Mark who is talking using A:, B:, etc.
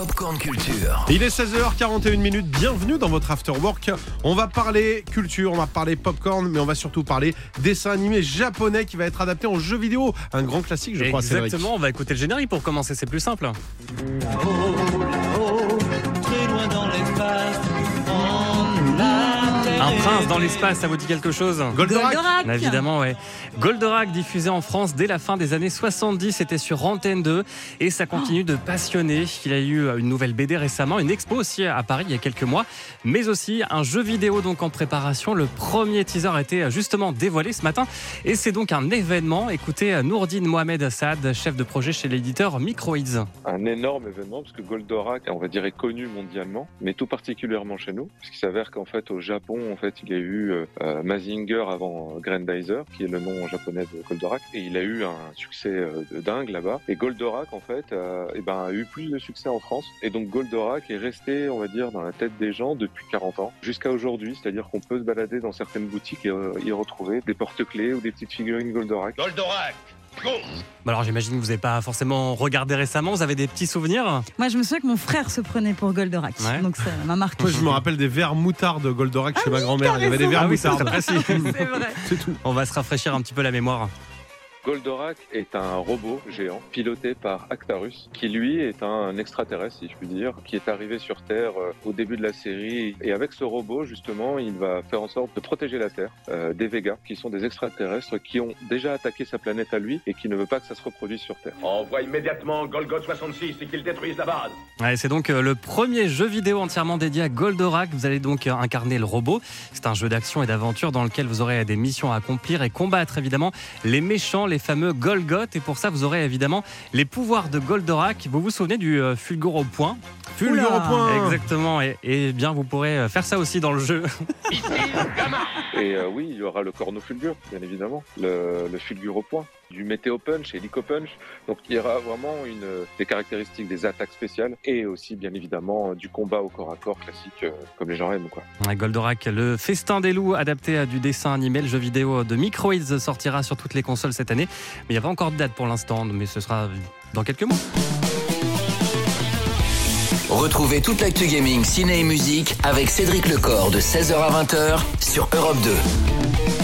A: Popcorn Culture.
B: Il est 16h41 minutes, bienvenue dans votre After Work. On va parler culture, on va parler popcorn, mais on va surtout parler dessin animé japonais qui va être adapté en jeu vidéo. Un grand classique, je crois.
C: Exactement, on va écouter le générique pour commencer, c'est plus simple. Un prince dans l'espace, ça vous dit quelque chose
B: Goldorak
C: Bah, Évidemment, ouais. Goldorak, diffusé en France dès la fin des années 70, c'était sur Antenne 2 et ça continue de passionner. Il a eu une nouvelle BD récemment, une expo aussi à Paris il y a quelques mois, mais aussi un jeu vidéo donc en préparation. Le premier teaser a été justement dévoilé ce matin et c'est donc un événement. Écoutez Nourdine Mohamed Assad, chef de projet chez l'éditeur Microids.
D: un énorme événement parce que Goldorak, on va dire, est connu mondialement, mais tout particulièrement chez nous, puisqu'il s'avère qu'en fait au Japon, en fait, il y a eu euh, euh, Mazinger avant Grandizer, qui est le nom japonais de Goldorak, et il a eu un succès euh, dingue là-bas. Et Goldorak, en fait, euh, eh ben, a eu plus de succès en France, et donc Goldorak est resté, on va dire, dans la tête des gens depuis 40 ans jusqu'à aujourd'hui, c'est-à-dire qu'on peut se balader dans certaines boutiques et euh, y retrouver des porte-clés ou des petites figurines Goldorak.
E: Goldorak
C: alors j'imagine que vous n'avez pas forcément regardé récemment, vous avez des petits souvenirs
F: Moi, je me souviens que mon frère se prenait pour Goldorak.
C: Ouais.
F: Donc ça m'a marqué.
B: Moi, je me rappelle des verres moutarde de Goldorak chez ma grand-mère. Il y avait des verres
C: Ah oui. C'est
B: tout.
C: On va se rafraîchir un petit peu la mémoire.
D: Goldorak est un robot géant piloté par Actarus, qui lui est un extraterrestre, si je puis dire, qui est arrivé sur Terre euh, au début de la série. Et avec ce robot, justement, il va faire en sorte de protéger la Terre euh, des Végas, qui sont des extraterrestres qui ont déjà attaqué sa planète à lui et qui ne veut pas que ça se reproduise sur Terre.
E: Envoie immédiatement Golgot 66 et qu'il détruise la base
C: Ouais, c'est donc euh, le premier jeu vidéo entièrement dédié à Goldorak. Vous allez donc incarner le robot. C'est un jeu d'action et d'aventure dans lequel vous aurez des missions à accomplir et combattre évidemment les méchants, les fameux Golgoth. Et pour ça, vous aurez évidemment les pouvoirs de Goldorak. Vous vous souvenez du euh, fulgure au point?
B: Fulgure au point.
C: Exactement. Et, et bien, vous pourrez euh, faire ça aussi dans le jeu.
D: Et euh, oui, il y aura le cornofulgure, bien évidemment, le, le fulgure au point, du météo punch et l'Ico punch. Donc il y aura vraiment une, des caractéristiques des attaques spéciales et aussi, bien évidemment, du combat au corps à corps classique, euh, comme les gens aiment. Quoi.
C: Goldorak, le festin des loups adapté à du dessin animé. Le jeu vidéo de Microids sortira sur toutes les consoles cette année. Mais il n'y a pas encore de date pour l'instant, mais ce sera dans quelques mois.
A: Retrouvez toute l'actu gaming, ciné et musique avec Cédric Lecor de 16h à 20h sur Europe 2.